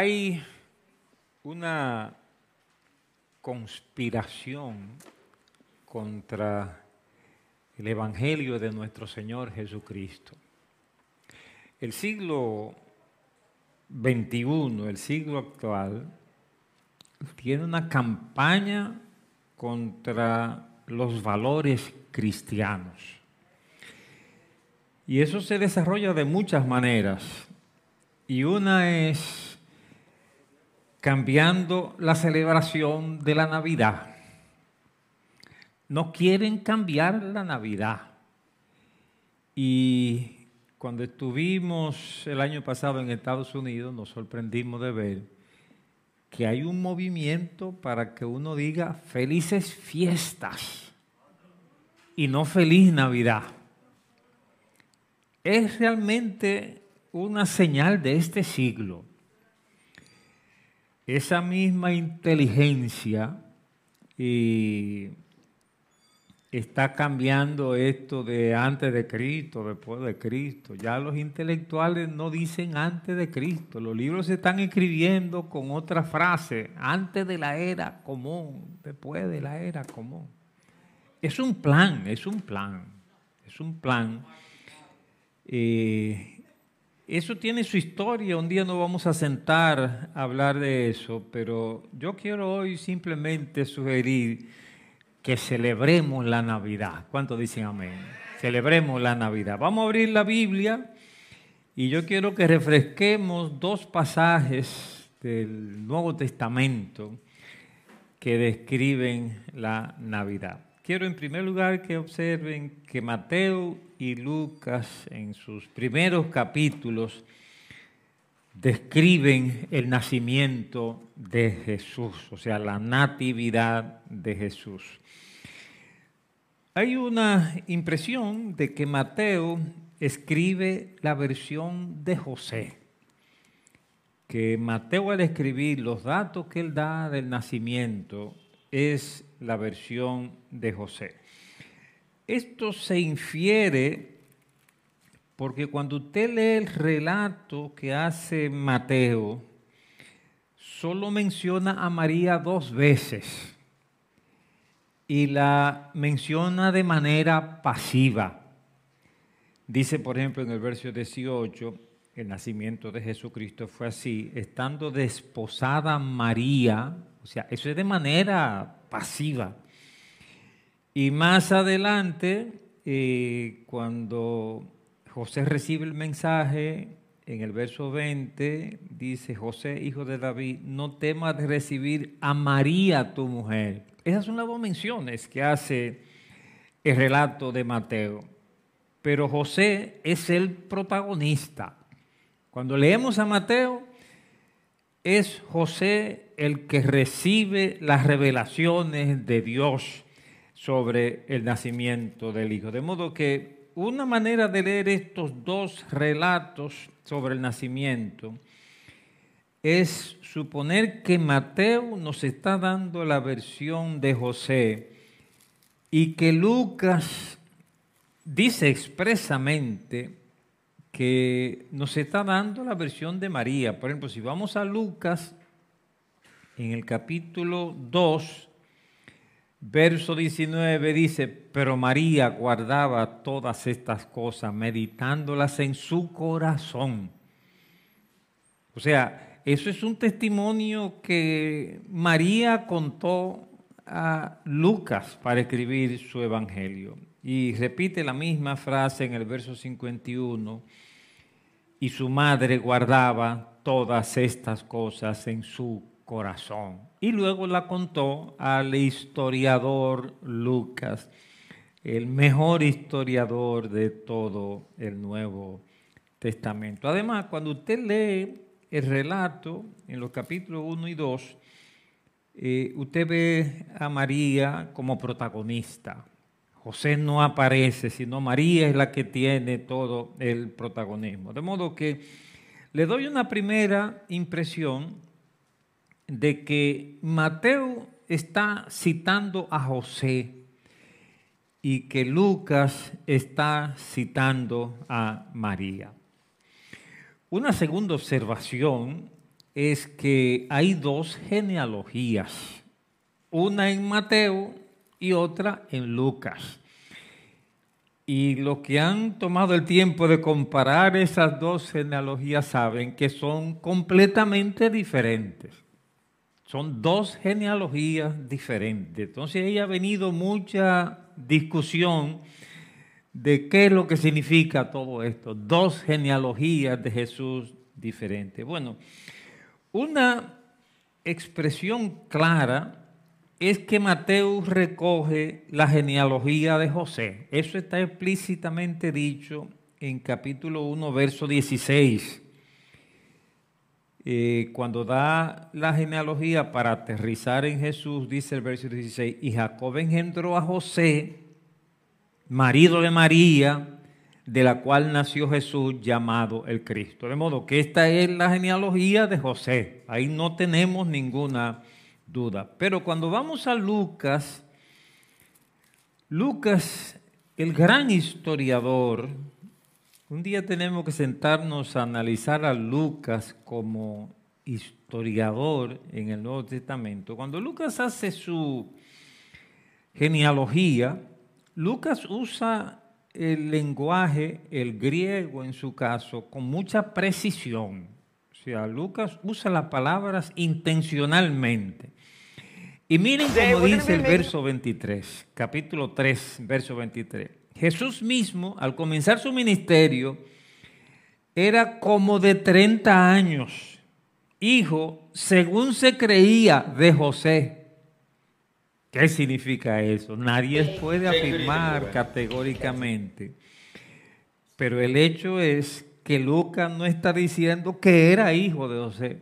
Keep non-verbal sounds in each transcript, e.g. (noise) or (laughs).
hay una conspiración contra el Evangelio de nuestro Señor Jesucristo. El siglo XXI, el siglo actual, tiene una campaña contra los valores cristianos. Y eso se desarrolla de muchas maneras. Y una es cambiando la celebración de la Navidad. No quieren cambiar la Navidad. Y cuando estuvimos el año pasado en Estados Unidos, nos sorprendimos de ver que hay un movimiento para que uno diga felices fiestas y no feliz Navidad. Es realmente una señal de este siglo. Esa misma inteligencia está cambiando esto de antes de Cristo, después de Cristo. Ya los intelectuales no dicen antes de Cristo. Los libros se están escribiendo con otra frase, antes de la era común, después de la era común. Es un plan, es un plan, es un plan. Eh, eso tiene su historia, un día nos vamos a sentar a hablar de eso, pero yo quiero hoy simplemente sugerir que celebremos la Navidad. ¿Cuántos dicen amén? Celebremos la Navidad. Vamos a abrir la Biblia y yo quiero que refresquemos dos pasajes del Nuevo Testamento que describen la Navidad. Quiero en primer lugar que observen que Mateo y Lucas en sus primeros capítulos describen el nacimiento de Jesús, o sea, la natividad de Jesús. Hay una impresión de que Mateo escribe la versión de José, que Mateo al escribir los datos que él da del nacimiento es la versión de José. Esto se infiere porque cuando usted lee el relato que hace Mateo, solo menciona a María dos veces y la menciona de manera pasiva. Dice, por ejemplo, en el verso 18, el nacimiento de Jesucristo fue así, estando desposada María, o sea, eso es de manera pasiva. Y más adelante, eh, cuando José recibe el mensaje, en el verso 20 dice, José, hijo de David, no temas recibir a María tu mujer, esas son las dos menciones que hace el relato de Mateo. Pero José es el protagonista. Cuando leemos a Mateo, es José el que recibe las revelaciones de Dios sobre el nacimiento del Hijo. De modo que una manera de leer estos dos relatos sobre el nacimiento es suponer que Mateo nos está dando la versión de José y que Lucas dice expresamente que nos está dando la versión de María. Por ejemplo, si vamos a Lucas, en el capítulo 2, verso 19 dice, pero María guardaba todas estas cosas, meditándolas en su corazón. O sea, eso es un testimonio que María contó a Lucas para escribir su evangelio. Y repite la misma frase en el verso 51. Y su madre guardaba todas estas cosas en su corazón. Y luego la contó al historiador Lucas, el mejor historiador de todo el Nuevo Testamento. Además, cuando usted lee el relato, en los capítulos 1 y 2, eh, usted ve a María como protagonista. José no aparece, sino María es la que tiene todo el protagonismo. De modo que le doy una primera impresión de que Mateo está citando a José y que Lucas está citando a María. Una segunda observación es que hay dos genealogías, una en Mateo y otra en Lucas. Y los que han tomado el tiempo de comparar esas dos genealogías saben que son completamente diferentes. Son dos genealogías diferentes. Entonces ahí ha venido mucha discusión de qué es lo que significa todo esto. Dos genealogías de Jesús diferentes. Bueno, una expresión clara es que Mateo recoge la genealogía de José. Eso está explícitamente dicho en capítulo 1, verso 16. Eh, cuando da la genealogía para aterrizar en Jesús, dice el verso 16, y Jacob engendró a José, marido de María, de la cual nació Jesús llamado el Cristo. De modo que esta es la genealogía de José. Ahí no tenemos ninguna duda. Pero cuando vamos a Lucas, Lucas, el gran historiador, un día tenemos que sentarnos a analizar a Lucas como historiador en el Nuevo Testamento. Cuando Lucas hace su genealogía, Lucas usa el lenguaje, el griego en su caso, con mucha precisión. O sea, Lucas usa las palabras intencionalmente. Y miren cómo dice el verso 23, capítulo 3, verso 23. Jesús mismo, al comenzar su ministerio, era como de 30 años, hijo, según se creía, de José. ¿Qué significa eso? Nadie puede afirmar categóricamente. Pero el hecho es que Lucas no está diciendo que era hijo de José,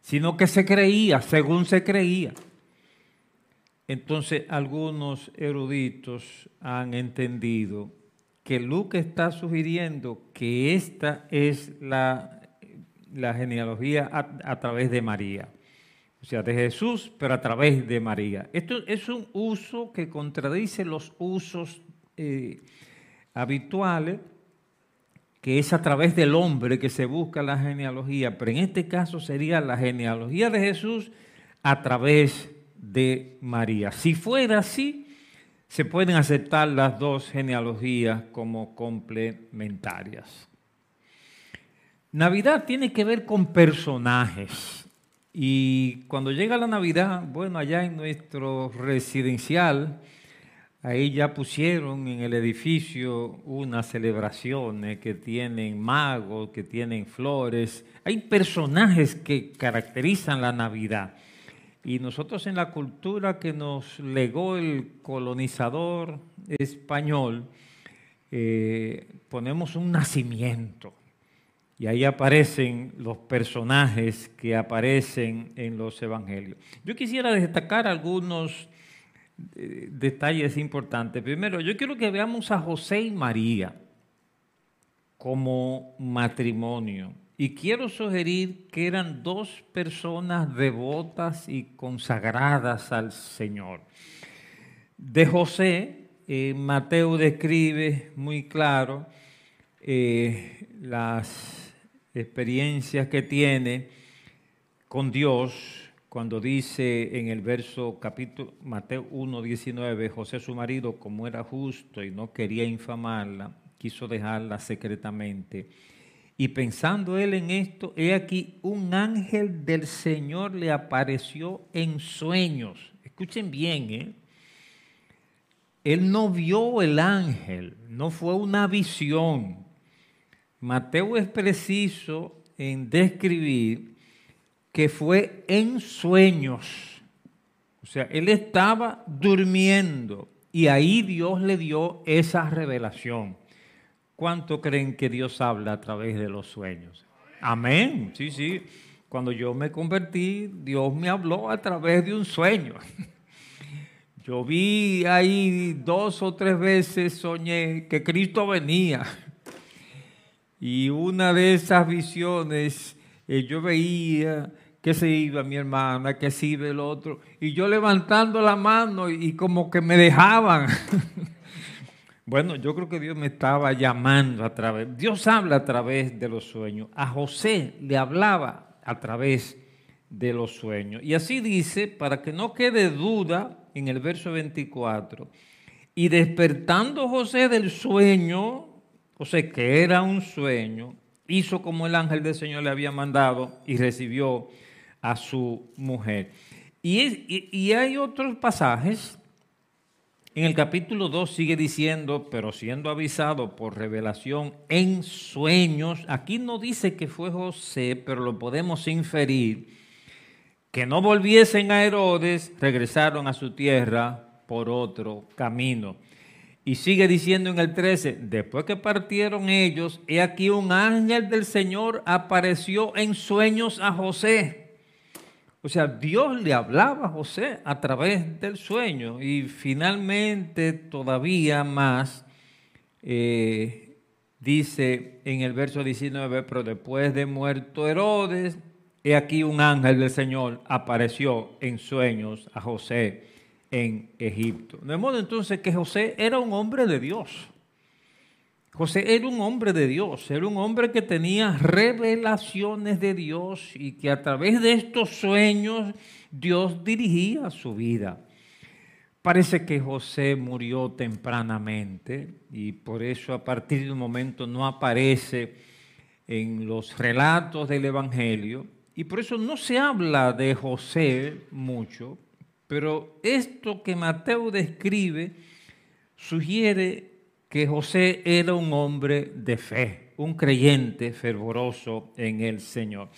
sino que se creía, según se creía. Entonces algunos eruditos han entendido que Lucas está sugiriendo que esta es la, la genealogía a, través de María. O sea, de Jesús, pero a través de María. Esto es un uso que contradice los usos eh, habituales, que es a través del hombre que se busca la genealogía, pero en este caso sería la genealogía de Jesús a través de María. Si fuera así, se pueden aceptar las dos genealogías como complementarias. Navidad tiene que ver con personajes. Y cuando llega la Navidad, bueno, allá en nuestro residencial, ahí ya pusieron en el edificio unas celebraciones que tienen magos, que tienen flores. Hay personajes que caracterizan la Navidad. Y nosotros en la cultura que nos legó el colonizador español, eh, ponemos un nacimiento. Y ahí aparecen los personajes que aparecen en los evangelios. Yo quisiera destacar algunos eh, detalles importantes. Primero, yo quiero que veamos a José y María como matrimonio. Y quiero sugerir que eran dos personas devotas y consagradas al Señor. De José, eh, Mateo describe muy claro eh, las experiencias que tiene con Dios cuando dice en el verso capítulo Mateo 1, 19, José su marido, como era justo y no quería infamarla, quiso dejarla secretamente y pensando él en esto, he aquí un ángel del Señor le apareció en sueños. Escuchen bien, ¿eh? Él no vio el ángel, no fue una visión. Mateo es preciso en describir que fue en sueños. O sea, él estaba durmiendo y ahí Dios le dio esa revelación. ¿Cuánto creen que Dios habla a través de los sueños? Amén. Sí, sí. Cuando yo me convertí, Dios me habló a través de un sueño. (laughs) Yo vi ahí dos o tres veces, soñé que Cristo venía. (laughs) Y una de esas visiones, eh, yo veía que se iba mi hermana, que se iba el otro. Y yo levantando la mano y como que me dejaban. (laughs) Bueno, yo creo que Dios me estaba llamando a través, Dios habla a través de los sueños. A José le hablaba a través de los sueños. Y así dice, para que no quede duda, en el verso 24, y despertando José del sueño, o sea que era un sueño, hizo como el ángel del Señor le había mandado y recibió a su mujer. Y, hay otros pasajes. En el capítulo 2 sigue diciendo, pero siendo avisado por revelación en sueños, aquí no dice que fue José, pero lo podemos inferir, que no volviesen a Herodes, regresaron a su tierra por otro camino. Y sigue diciendo en el 13, después que partieron ellos, he aquí un ángel del Señor apareció en sueños a José o sea, Dios le hablaba a José a través del sueño y finalmente todavía más eh, dice en el verso 19, pero después de muerto Herodes, he aquí un ángel del Señor apareció en sueños a José en Egipto. De modo entonces que José era un hombre de Dios. José era un hombre de Dios, era un hombre que tenía revelaciones de Dios y que a través de estos sueños Dios dirigía su vida. Parece que José murió tempranamente y por eso a partir de un momento no aparece en los relatos del Evangelio y por eso no se habla de José mucho, pero esto que Mateo describe sugiere que José era un hombre de fe, un creyente fervoroso en el Señor.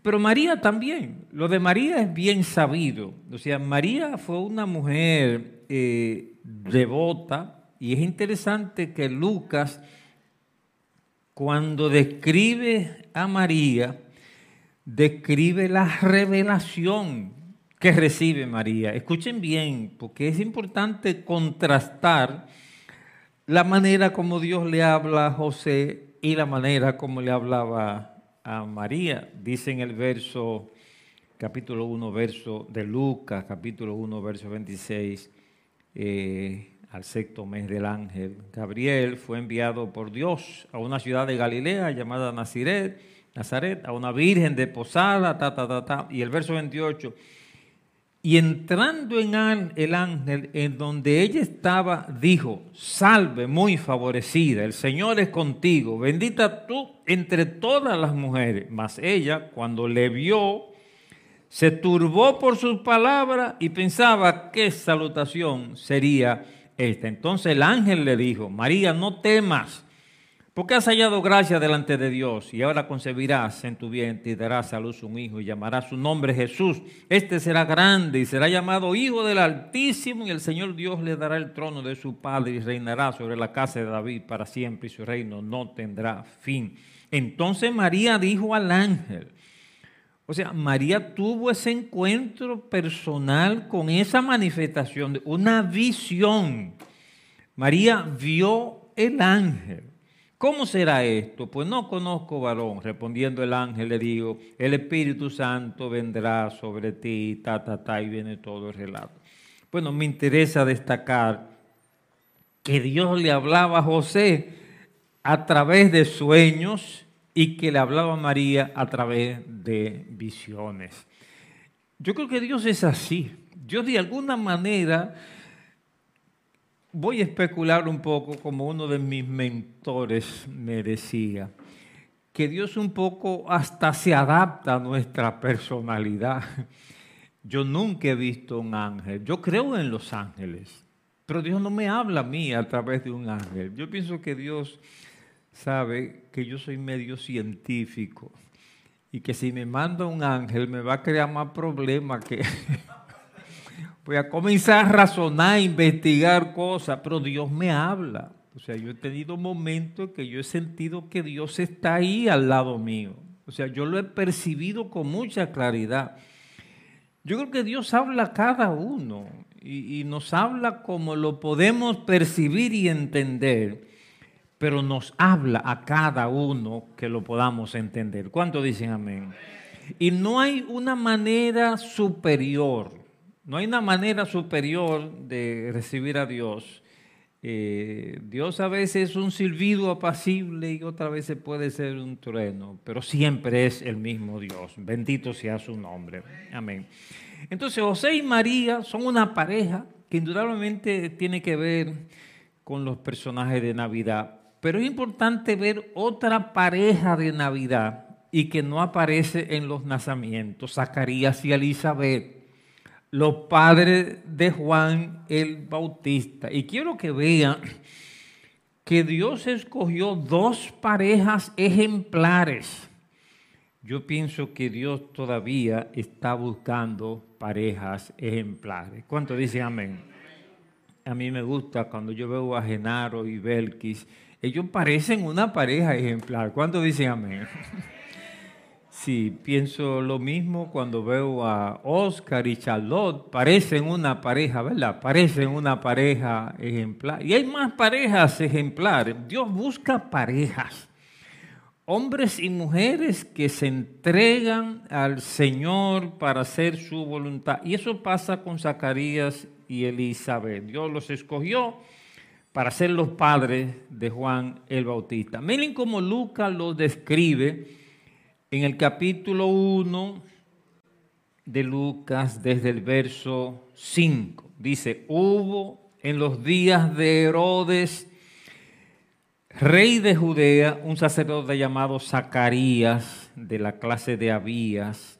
Pero María también, lo de María es bien sabido. O sea, María fue una mujer eh, devota y es interesante que Lucas, cuando describe a María, describe la revelación que recibe María. Escuchen bien, porque es importante contrastar la manera como Dios le habla a José y la manera como le hablaba a María. Dice en el verso, capítulo 1, verso de Lucas, capítulo 1, verso 26, eh, al sexto mes del ángel. Gabriel fue enviado por Dios a una ciudad de Galilea llamada Nazaret, Nazaret a una virgen de posada, ta, ta, ta, ta. Y el verso 28 y entrando en el ángel en donde ella estaba, dijo, salve muy favorecida, el Señor es contigo, bendita tú entre todas las mujeres. Mas ella, cuando le vio, se turbó por sus palabras y pensaba qué salutación sería esta. Entonces el ángel le dijo, María, no temas porque has hallado gracia delante de Dios y ahora concebirás en tu vientre y darás a luz un hijo y llamarás su nombre Jesús. Este será grande y será llamado Hijo del Altísimo y el Señor Dios le dará el trono de su Padre y reinará sobre la casa de David para siempre y su reino no tendrá fin. Entonces María dijo al ángel, o sea, María tuvo ese encuentro personal con esa manifestación, una visión. María vio el ángel. ¿Cómo será esto? Pues no conozco varón. Respondiendo el ángel le digo, el Espíritu Santo vendrá sobre ti, ta, ta, ta, y viene todo el relato. Bueno, me interesa destacar que Dios le hablaba a José a través de sueños y que le hablaba a María a través de visiones. Yo creo que Dios es así. Dios de alguna manera voy a especular un poco como uno de mis mentores me decía, que Dios un poco hasta se adapta a nuestra personalidad. Yo nunca he visto un ángel, yo creo en los ángeles, pero Dios no me habla a mí a través de un ángel. Yo pienso que Dios sabe que yo soy medio científico y que si me manda un ángel me va a crear más problemas que... voy a comenzar a razonar, a investigar cosas, pero Dios me habla. O sea, yo he tenido momentos que yo he sentido que Dios está ahí al lado mío. O sea, yo lo he percibido con mucha claridad. Yo creo que Dios habla a cada uno y, y nos habla como lo podemos percibir y entender, pero nos habla a cada uno que lo podamos entender. ¿Cuánto dicen amén? Y no hay una manera superior no hay una manera superior de recibir a Dios Eh, Dios a veces es un silbido apacible y otras veces puede ser un trueno, pero siempre es el mismo Dios. Bendito sea su nombre. Amén. Entonces José y María son una pareja que indudablemente tiene que ver con los personajes de Navidad. Pero es importante ver otra pareja de Navidad y que no aparece en los nacimientos, Zacarías y Elizabeth los padres de Juan el Bautista. Y quiero que vean que Dios escogió dos parejas ejemplares. Yo pienso que Dios todavía está buscando parejas ejemplares. ¿Cuánto dicen amén? A mí me gusta cuando yo veo a Genaro y Belkis, ellos parecen una pareja ejemplar. ¿Cuánto dicen amén? (laughs) Sí, pienso lo mismo cuando veo a Oscar y Charlotte. Parecen una pareja, ¿verdad? Parecen una pareja ejemplar. Y hay más parejas ejemplares. Dios busca parejas. Hombres y mujeres que se entregan al Señor para hacer su voluntad. Y eso pasa con Zacarías y Elizabeth. Dios los escogió para ser los padres de Juan el Bautista. Miren cómo Lucas los describe en el capítulo 1 de Lucas, desde el verso 5, dice, hubo en los días de Herodes, rey de Judea, un sacerdote llamado Zacarías, de la clase de Abías.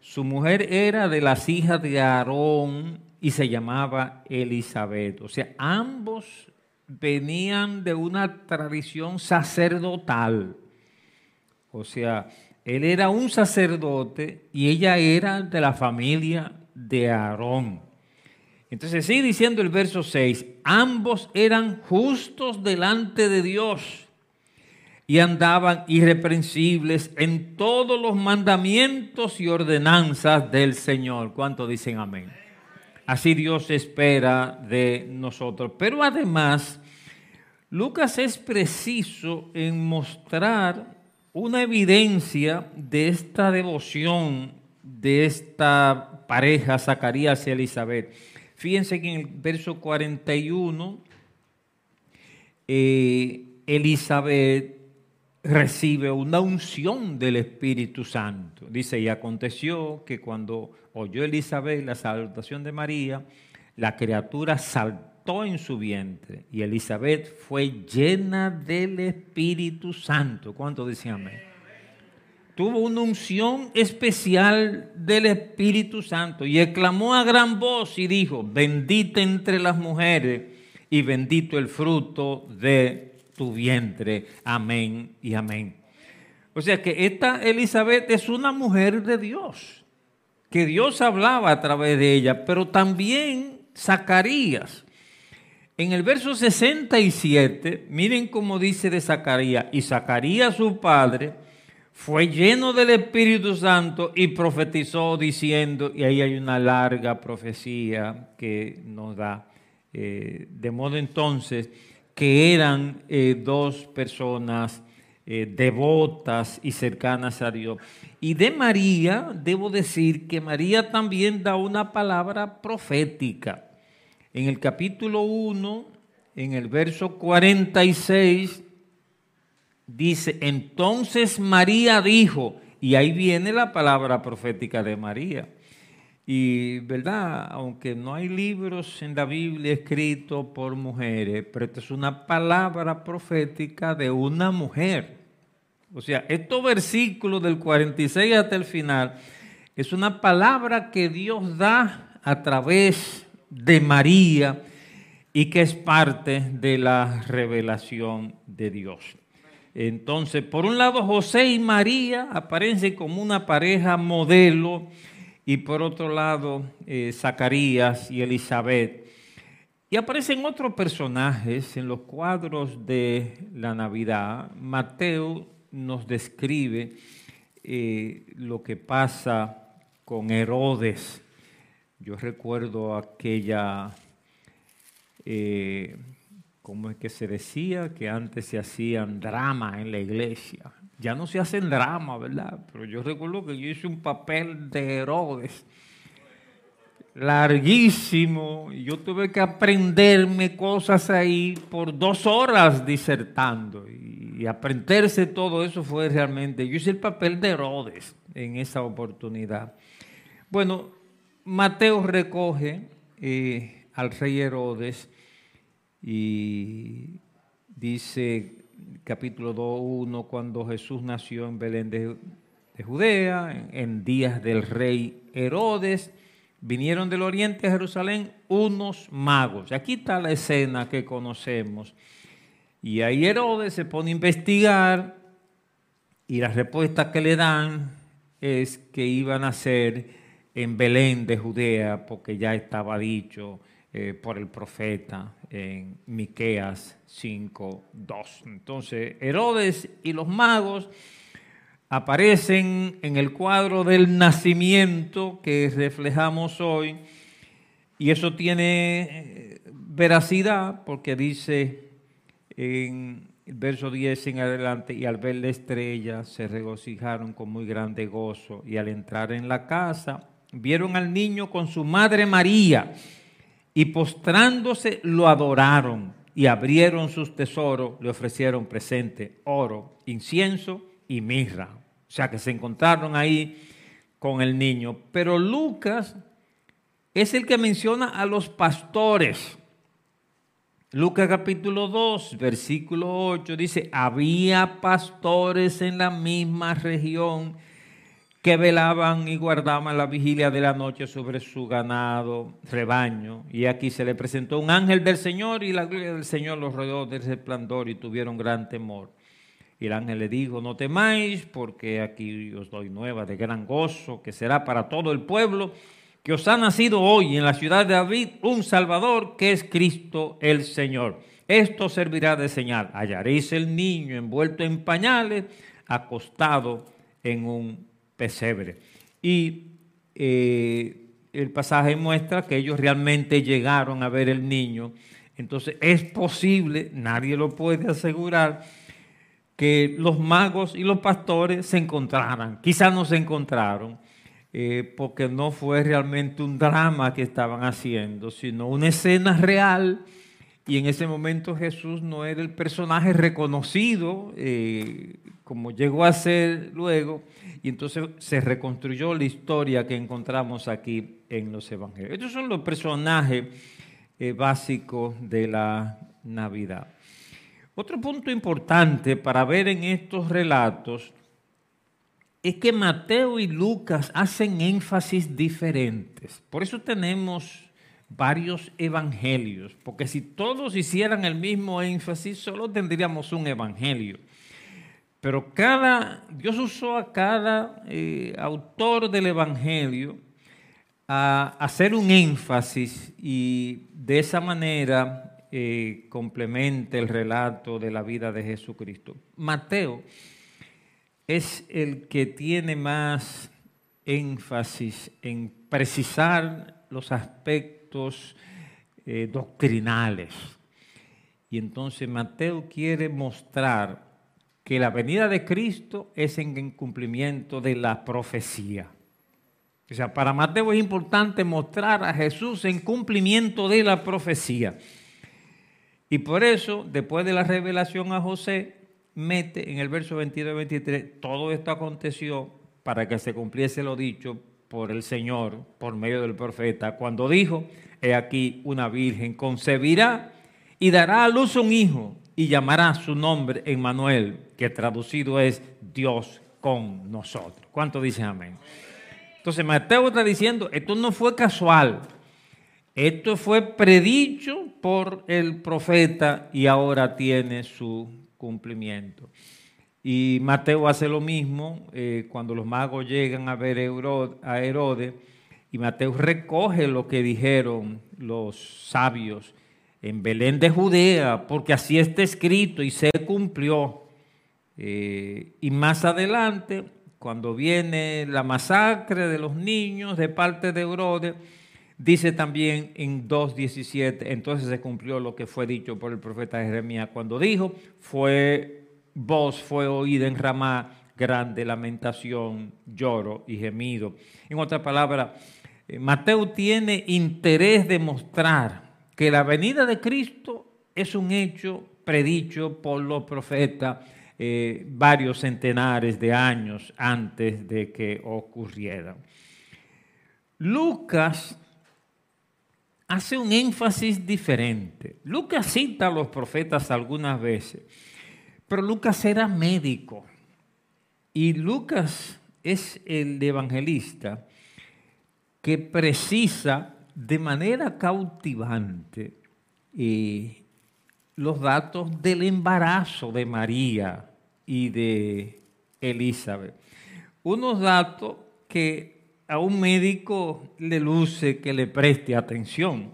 Su mujer era de las hijas de Aarón y se llamaba Elizabeth. O sea, ambos venían de una tradición sacerdotal. O sea, él era un sacerdote y ella era de la familia de Aarón. Entonces sigue diciendo el verso 6, ambos eran justos delante de Dios y andaban irreprensibles en todos los mandamientos y ordenanzas del Señor. ¿Cuánto dicen amén? Así Dios espera de nosotros. Pero además, Lucas es preciso en mostrar una evidencia de esta devoción de esta pareja, Zacarías y Elizabeth. Fíjense que en el verso 41, eh, Elizabeth recibe una unción del Espíritu Santo. Dice, y aconteció que cuando oyó Elizabeth la salutación de María, la criatura saltó en su vientre y Elizabeth fue llena del Espíritu Santo. ¿Cuánto decían amén? Tuvo una unción especial del Espíritu Santo y exclamó a gran voz y dijo, bendita entre las mujeres y bendito el fruto de tu vientre. Amén y amén. O sea que esta Elizabeth es una mujer de Dios, que Dios hablaba a través de ella, pero también Zacarías en el verso 67, miren cómo dice de Zacarías, y Zacarías su padre fue lleno del Espíritu Santo y profetizó diciendo, y ahí hay una larga profecía que nos da, eh, de modo entonces que eran eh, dos personas eh, devotas y cercanas a Dios. Y de María, debo decir que María también da una palabra profética. En el capítulo 1, en el verso 46, dice, entonces María dijo, y ahí viene la palabra profética de María. Y, ¿verdad? Aunque no hay libros en la Biblia escritos por mujeres, pero esta es una palabra profética de una mujer. O sea, estos versículos del 46 hasta el final es una palabra que Dios da a través de María y que es parte de la revelación de Dios. Entonces, por un lado, José y María aparecen como una pareja modelo y por otro lado, eh, Zacarías y Elizabeth. Y aparecen otros personajes en los cuadros de la Navidad. Mateo nos describe eh, lo que pasa con Herodes yo recuerdo aquella, eh, ¿cómo es que se decía? Que antes se hacían drama en la iglesia. Ya no se hacen drama, ¿verdad? Pero yo recuerdo que yo hice un papel de Herodes. larguísimo. Yo tuve que aprenderme cosas ahí por dos horas disertando. Y, aprenderse todo eso fue realmente. Yo hice el papel de Herodes en esa oportunidad. Bueno, Mateo recoge eh, al rey Herodes y dice capítulo 2.1, cuando Jesús nació en Belén de, Judea, en días del rey Herodes, vinieron del oriente a Jerusalén unos magos. Aquí está la escena que conocemos. Y ahí Herodes se pone a investigar y la respuesta que le dan es que iban a ser en Belén de Judea, porque ya estaba dicho eh, por el profeta en Miqueas 5:2. Entonces, Herodes y los magos aparecen en el cuadro del nacimiento que reflejamos hoy, y eso tiene eh, veracidad porque dice en el verso 10 en adelante, y al ver la estrella se regocijaron con muy grande gozo, y al entrar en la casa vieron al niño con su madre María, y postrándose lo adoraron, y abrieron sus tesoros, le ofrecieron presente, oro, incienso y mirra. O sea que se encontraron ahí con el niño. Pero Lucas es el que menciona a los pastores. Lucas capítulo 2, versículo 8 dice, había pastores en la misma región que velaban y guardaban la vigilia de la noche sobre su ganado, rebaño. Y aquí se le presentó un ángel del Señor y la gloria del Señor los rodeó de resplandor y tuvieron gran temor. Y el ángel le dijo, no temáis, porque aquí os doy nueva de gran gozo, que será para todo el pueblo, que os ha nacido hoy en la ciudad de David un Salvador, que es Cristo el Señor. Esto servirá de señal. Hallaréis el niño envuelto en pañales, acostado en un pesebre. Y eh, el pasaje muestra que ellos realmente llegaron a ver el niño. Entonces es posible, nadie lo puede asegurar, que los magos y los pastores se encontraran. Quizás no se encontraron, eh, porque no fue realmente un drama que estaban haciendo, sino una escena real. Y en ese momento Jesús no era el personaje reconocido eh, como llegó a ser luego, y entonces se reconstruyó la historia que encontramos aquí en los evangelios. Estos son los personajes eh, básicos de la Navidad. Otro punto importante para ver en estos relatos es que Mateo y Lucas hacen énfasis diferentes. Por eso tenemos varios evangelios, porque si todos hicieran el mismo énfasis, solo tendríamos un evangelio. Pero cada, Dios usó a cada eh, autor del evangelio a hacer un énfasis y de esa manera eh, complementa el relato de la vida de Jesucristo. Mateo es el que tiene más énfasis en precisar los aspectos eh, doctrinales. Y entonces Mateo quiere mostrar que la venida de Cristo es en cumplimiento de la profecía. O sea, para Mateo es importante mostrar a Jesús en cumplimiento de la profecía. Y por eso, después de la revelación a José, mete en el verso 22 y 23, todo esto aconteció para que se cumpliese lo dicho por el Señor, por medio del profeta, cuando dijo, he aquí una virgen concebirá y dará a luz un hijo y llamará su nombre Emmanuel, que traducido es Dios con nosotros. ¿Cuánto dicen amén? Entonces Mateo está diciendo, esto no fue casual, esto fue predicho por el profeta y ahora tiene su cumplimiento. Y Mateo hace lo mismo eh, cuando los magos llegan a ver a Herodes y Mateo recoge lo que dijeron los sabios en Belén de Judea, porque así está escrito y se cumplió. Eh, y más adelante, cuando viene la masacre de los niños de parte de Herodes, Dice también en 2.17, entonces se cumplió lo que fue dicho por el profeta Jeremías cuando dijo, fue voz fue oída en Ramá, grande lamentación, lloro y gemido. En otra palabra, Eh, Mateo tiene interés de mostrar que la venida de Cristo es un hecho predicho por los profetas eh, varios centenares de años antes de que ocurriera. Lucas hace un énfasis diferente. Lucas cita a los profetas algunas veces, pero Lucas era médico y Lucas es el evangelista que precisa de manera cautivante eh, los datos del embarazo de María y de Elizabeth. Unos datos que a un médico le luce que le preste atención.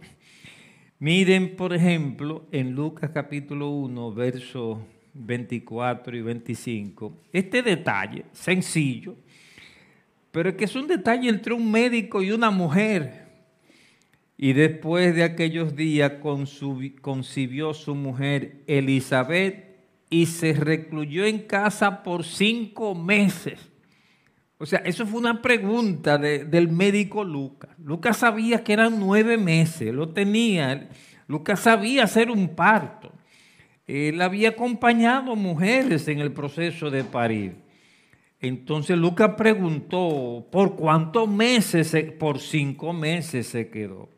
Miren, por ejemplo, en Lucas capítulo 1, versos 24 y 25, este detalle sencillo, pero que es un detalle entre un médico y una mujer. Y después de aquellos días concibió su mujer Elizabeth y se recluyó en casa por cinco meses. O sea, eso fue una pregunta del médico Lucas. Lucas sabía que eran nueve meses, lo tenía. Lucas sabía hacer un parto. Él había acompañado mujeres en el proceso de parir. Entonces Lucas preguntó, ¿por cuántos meses? por cinco meses se quedó.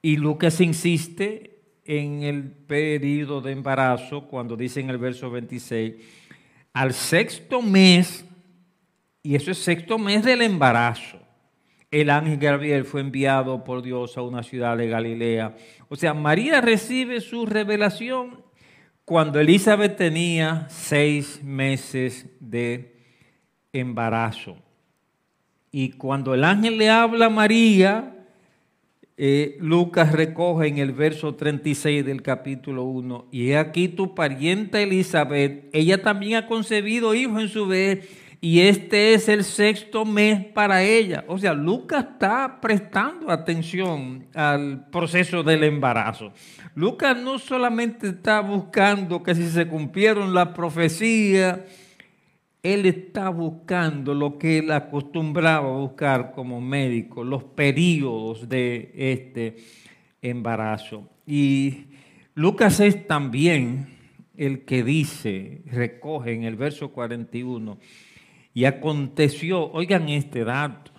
Y Lucas insiste en el periodo de embarazo, cuando dice en el verso 26, al sexto mes, y eso es sexto mes del embarazo, el ángel Gabriel fue enviado por Dios a una ciudad de Galilea. O sea, María recibe su revelación cuando Elizabeth tenía seis meses de embarazo. Y cuando el ángel le habla a María, eh, Lucas recoge en el verso 36 del capítulo 1, y he aquí tu parienta Elizabeth, ella también ha concebido hijo en su vez, y este es el sexto mes para ella. O sea, Lucas está prestando atención al proceso del embarazo. Lucas no solamente está buscando que si se cumplieron las profecías, él está buscando lo que él acostumbraba a buscar como médico, los periodos de este embarazo. Y Lucas es también el que dice, recoge en el verso 41, y aconteció, oigan este dato,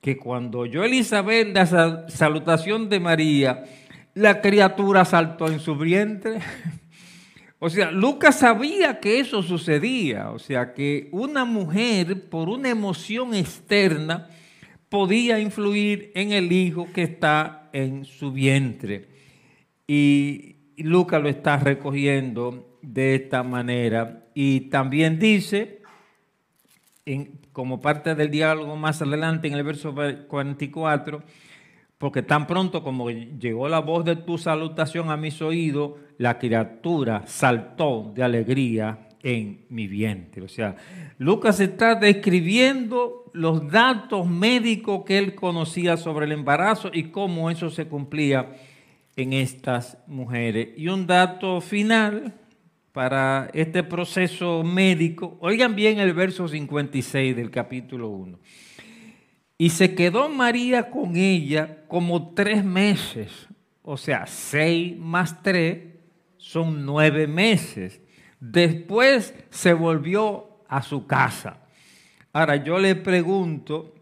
que cuando oyó Elizabeth la salutación de María, la criatura saltó en su vientre. (laughs) O sea, Lucas sabía que eso sucedía, o sea, que una mujer por una emoción externa podía influir en el hijo que está en su vientre. Y Lucas lo está recogiendo de esta manera. Y también dice, como parte del diálogo más adelante en el verso 44, porque tan pronto como llegó la voz de tu salutación a mis oídos, la criatura saltó de alegría en mi vientre. O sea, Lucas está describiendo los datos médicos que él conocía sobre el embarazo y cómo eso se cumplía en estas mujeres. Y un dato final para este proceso médico, oigan bien el verso 56 del capítulo 1. Y se quedó María con ella como tres meses, o sea, seis más tres son nueve meses. Después se volvió a su casa. Ahora yo le pregunto,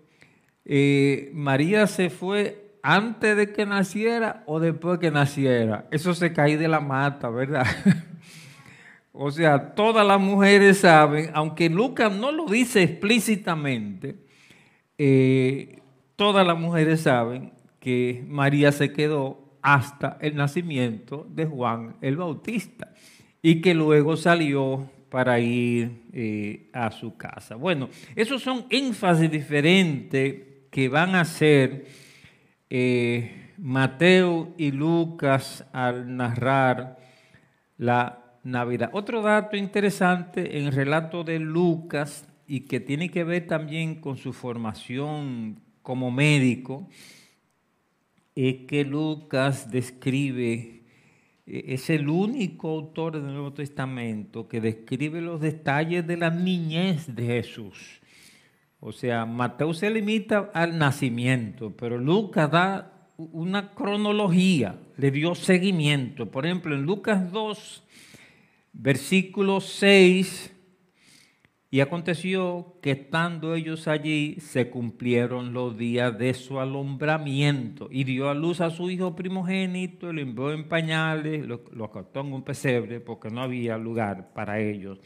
eh, ¿María se fue antes de que naciera o después que naciera? Eso se cae de la mata, ¿verdad? (laughs) o sea, todas las mujeres saben, aunque Lucas no lo dice explícitamente, eh, todas las mujeres saben que María se quedó hasta el nacimiento de Juan el Bautista y que luego salió para ir eh, a su casa. Bueno, esos son énfasis diferentes que van a hacer eh, Mateo y Lucas al narrar la Navidad. Otro dato interesante en el relato de Lucas y que tiene que ver también con su formación como médico, es que Lucas describe, e, es el único autor del Nuevo Testamento que describe los detalles de la niñez de Jesús. O sea, Mateo se limita al nacimiento, pero Lucas da una cronología, le dio seguimiento. Por ejemplo, en Lucas 2, versículo 6, y aconteció que estando ellos allí se cumplieron los días de su alumbramiento y dio a luz a su hijo primogénito, lo envió en pañales, lo, lo acostó en un pesebre porque no había lugar para ellos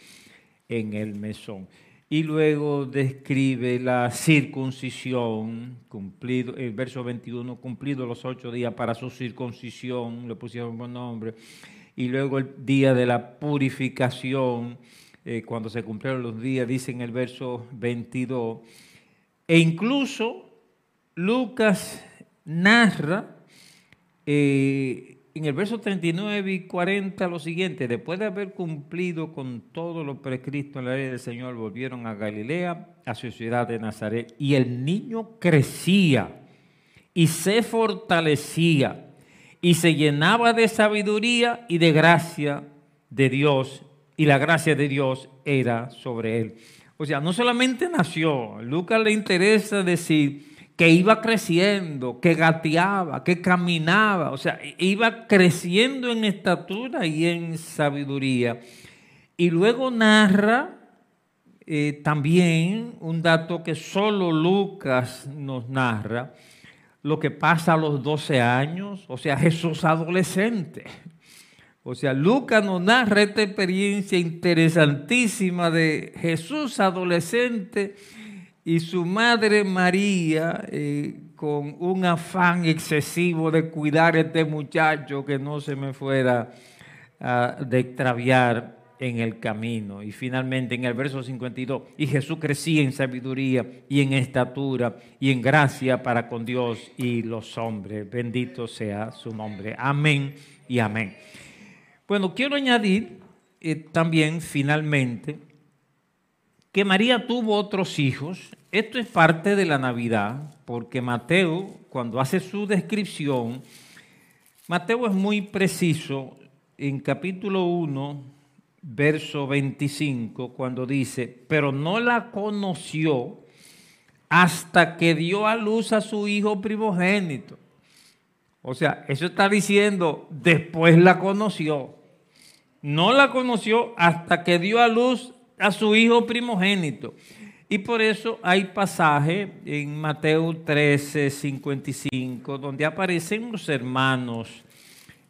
en el mesón. Y luego describe la circuncisión, cumplido, el verso 21, cumplido los ocho días para su circuncisión, le pusieron buen nombre. Y luego el día de la purificación, eh, cuando se cumplieron los días, dice en el verso 22. E incluso Lucas narra eh, en el verso 39 y 40 lo siguiente, después de haber cumplido con todo lo prescrito en la ley del Señor, volvieron a Galilea, a su ciudad de Nazaret, y el niño crecía y se fortalecía y se llenaba de sabiduría y de gracia de Dios y la gracia de Dios era sobre él. O sea, no solamente nació, Lucas le interesa decir que iba creciendo, que gateaba, que caminaba, o sea, iba creciendo en estatura y en sabiduría. Y luego narra eh, también un dato que solo Lucas nos narra, lo que pasa a los 12 años, o sea, Jesús adolescente. O sea, Lucas nos narra esta experiencia interesantísima de Jesús adolescente y su madre María eh, con un afán excesivo de cuidar a este muchacho que no se me fuera a de extraviar en el camino. Y finalmente en el verso 52, y Jesús crecía en sabiduría y en estatura y en gracia para con Dios y los hombres. Bendito sea su nombre. Amén y amén. Bueno, quiero añadir eh, también finalmente que María tuvo otros hijos. Esto es parte de la Navidad, porque Mateo, cuando hace su descripción, Mateo es muy preciso en capítulo 1, verso 25, cuando dice, pero no la conoció hasta que dio a luz a su hijo primogénito. O sea, eso está diciendo, después la conoció. No la conoció hasta que dio a luz a su hijo primogénito. Y por eso hay pasaje en Mateo 13, 55, donde aparecen los hermanos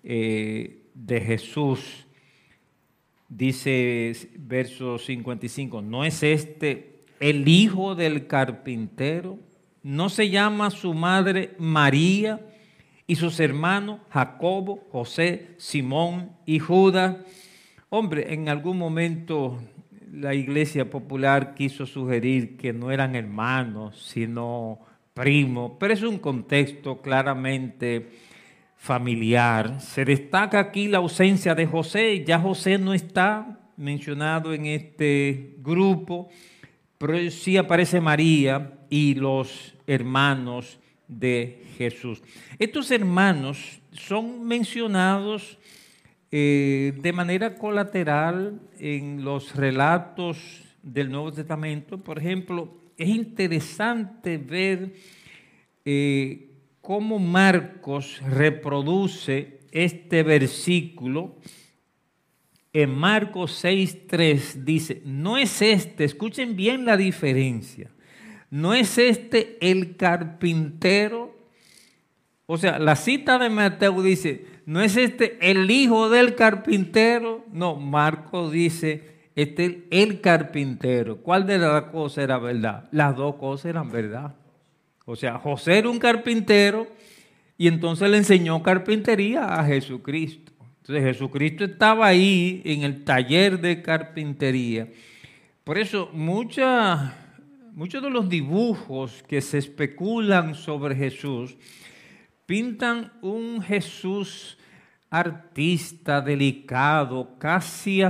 eh, de Jesús. Dice verso 55, ¿no es este el hijo del carpintero? ¿No se llama su madre María? y sus hermanos Jacobo, José, Simón y Judas. Hombre, en algún momento la iglesia popular quiso sugerir que no eran hermanos, sino primos, pero es un contexto claramente familiar. Se destaca aquí la ausencia de José, ya José no está mencionado en este grupo, pero sí aparece María y los hermanos de Jesús. Estos hermanos son mencionados eh, de manera colateral en los relatos del Nuevo Testamento. Por ejemplo, es interesante ver eh, cómo Marcos reproduce este versículo. En Marcos 6.3 dice, no es este, escuchen bien la diferencia ¿no es este el carpintero? O sea, la cita de Mateo dice, ¿no es este el hijo del carpintero? No, Marco dice, este es el carpintero. ¿Cuál de las cosas era verdad? Las dos cosas eran verdad. O sea, José era un carpintero y entonces le enseñó carpintería a Jesucristo. Entonces Jesucristo estaba ahí en el taller de carpintería. Por eso muchas muchos de los dibujos que se especulan sobre Jesús pintan un Jesús artista, delicado, casi,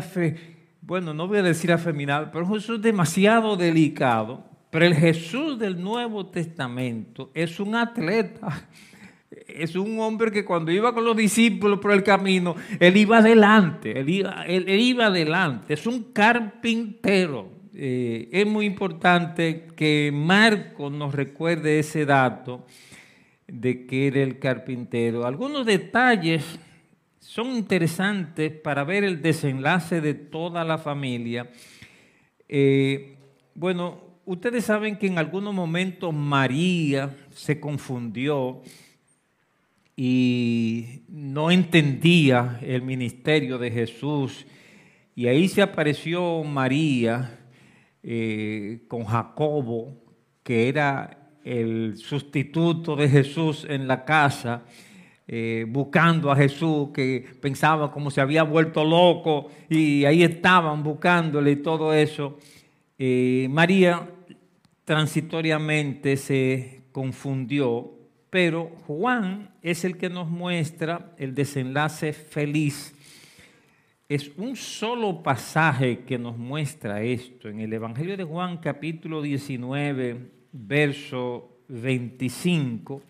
bueno, no voy a decir afeminado, pero un Jesús demasiado delicado. Pero el Jesús del Nuevo Testamento es un atleta, (laughs) es un hombre que cuando iba con los discípulos por el camino, él iba adelante, él iba, él iba adelante, es un carpintero, eh, es muy importante que Marco nos recuerde ese dato de que era el carpintero. Algunos detalles son interesantes para ver el desenlace de toda la familia. Eh, bueno, ustedes saben que en algunos momentos María se confundió y no entendía el ministerio de Jesús. Y ahí se apareció María eh, con Jacobo, que era el sustituto de Jesús en la casa. Eh, buscando a Jesús, que pensaba como se había vuelto loco, y ahí estaban buscándole y todo eso. Eh, María transitoriamente se confundió, pero Juan es el que nos muestra el desenlace feliz. Es un solo pasaje que nos muestra esto en el Evangelio de Juan capítulo 19, verso 25.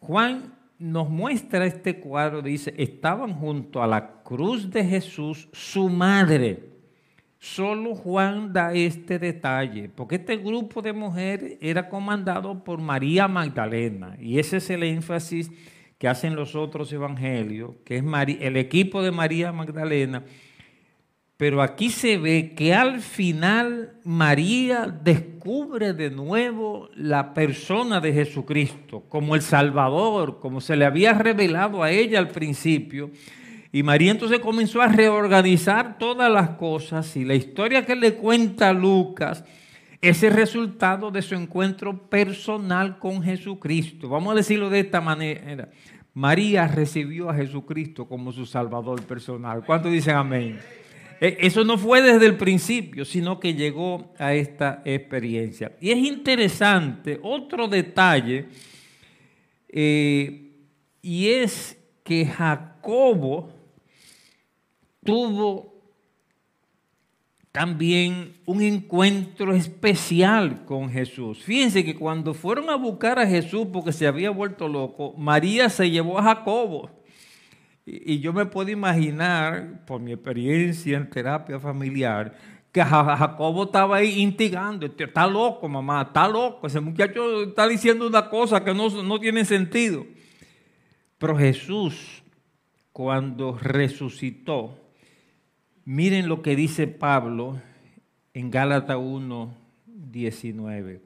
Juan nos muestra este cuadro, dice, estaban junto a la cruz de Jesús su madre. Solo Juan da este detalle, porque este grupo de mujeres era comandado por María Magdalena, y ese es el énfasis que hacen los otros evangelios, que es el equipo de María Magdalena, pero aquí se ve que al final María descubre de nuevo la persona de Jesucristo como el Salvador, como se le había revelado a ella al principio. Y María entonces comenzó a reorganizar todas las cosas y la historia que le cuenta Lucas es el resultado de su encuentro personal con Jesucristo. Vamos a decirlo de esta manera. María recibió a Jesucristo como su Salvador personal. ¿Cuántos dicen amén? E, eso no fue desde el principio, sino que llegó a esta experiencia. Y es interesante otro detalle, eh, y es que Jacobo tuvo también un encuentro especial con Jesús. Fíjense que cuando fueron a buscar a Jesús porque se había vuelto loco, María se llevó a Jacobo. Y, yo me puedo imaginar, por mi experiencia en terapia familiar, que Jacobo estaba ahí instigando, este, está loco mamá, está loco, ese muchacho está diciendo una cosa que no, no tiene sentido. Pero Jesús, cuando resucitó, miren lo que dice Pablo en Gálatas 1, 19.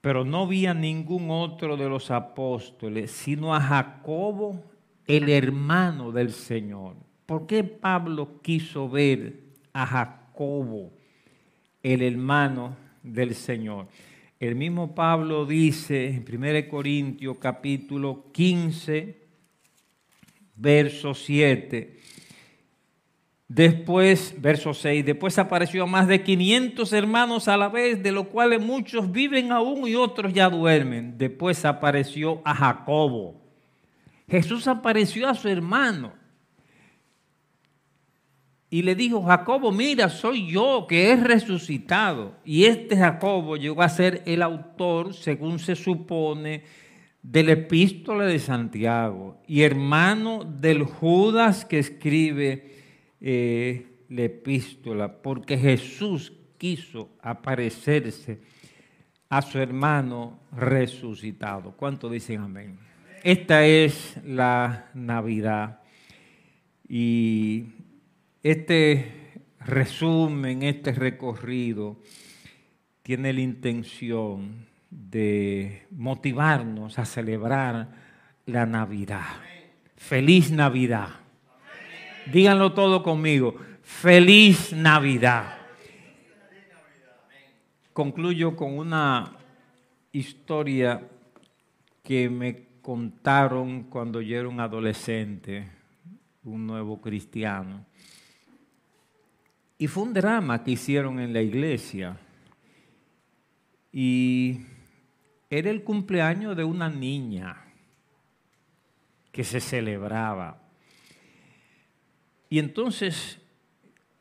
Pero no vi a ningún otro de los apóstoles, sino a Jacobo el hermano del Señor. ¿Por qué Pablo quiso ver a Jacobo, el hermano del Señor? El mismo Pablo dice en 1 Corintios capítulo 15, verso 7. Después, verso 6, después apareció a más de 500 hermanos a la vez, de los cuales muchos viven aún y otros ya duermen. Después apareció a Jacobo Jesús apareció a su hermano y le dijo, Jacobo, mira, soy yo que he resucitado. Y este Jacobo llegó a ser el autor, según se supone, del epístola de Santiago y hermano del Judas que escribe la epístola, porque Jesús quiso aparecerse a su hermano resucitado. ¿Cuánto dicen amén? Esta es la Navidad. Y este resumen, este recorrido, tiene la intención de motivarnos a celebrar la Navidad. Feliz Navidad. Díganlo todo conmigo. Feliz Navidad. Concluyo con una historia que me contaron cuando yo era un adolescente, un nuevo cristiano. Y fue un drama que hicieron en la iglesia. Y era el cumpleaños de una niña que se celebraba. Y entonces,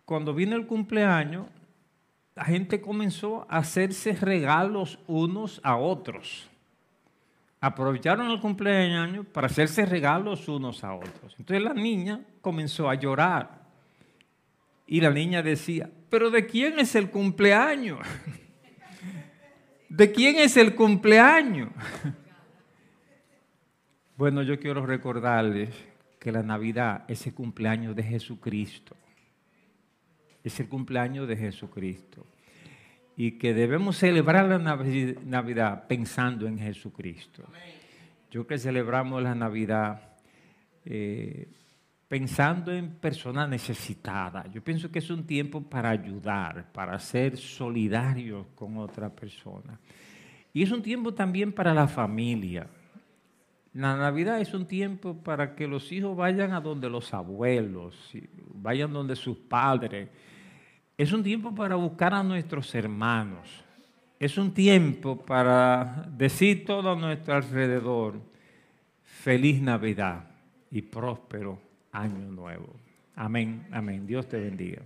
cuando vino el cumpleaños, la gente comenzó a hacerse regalos unos a otros aprovecharon el cumpleaños para hacerse regalos unos a otros. Entonces la niña comenzó a llorar. Y la niña decía, pero ¿de quién es el cumpleaños? (laughs) ¿De quién es el cumpleaños? (laughs) Bueno, yo quiero recordarles que la Navidad es el cumpleaños de Jesucristo. Es el cumpleaños de Jesucristo. Y que debemos celebrar la Navidad pensando en Jesucristo. Yo que celebramos la Navidad eh, pensando en personas necesitadas. Yo pienso que es un tiempo para ayudar, para ser solidarios con otra persona. Y es un tiempo también para la familia. La Navidad es un tiempo para que los hijos vayan a donde los abuelos, vayan donde sus padres. Es un tiempo para buscar a nuestros hermanos. Es un tiempo para decir todo a nuestro alrededor, feliz Navidad y próspero año nuevo. Amén, amén. Dios te bendiga.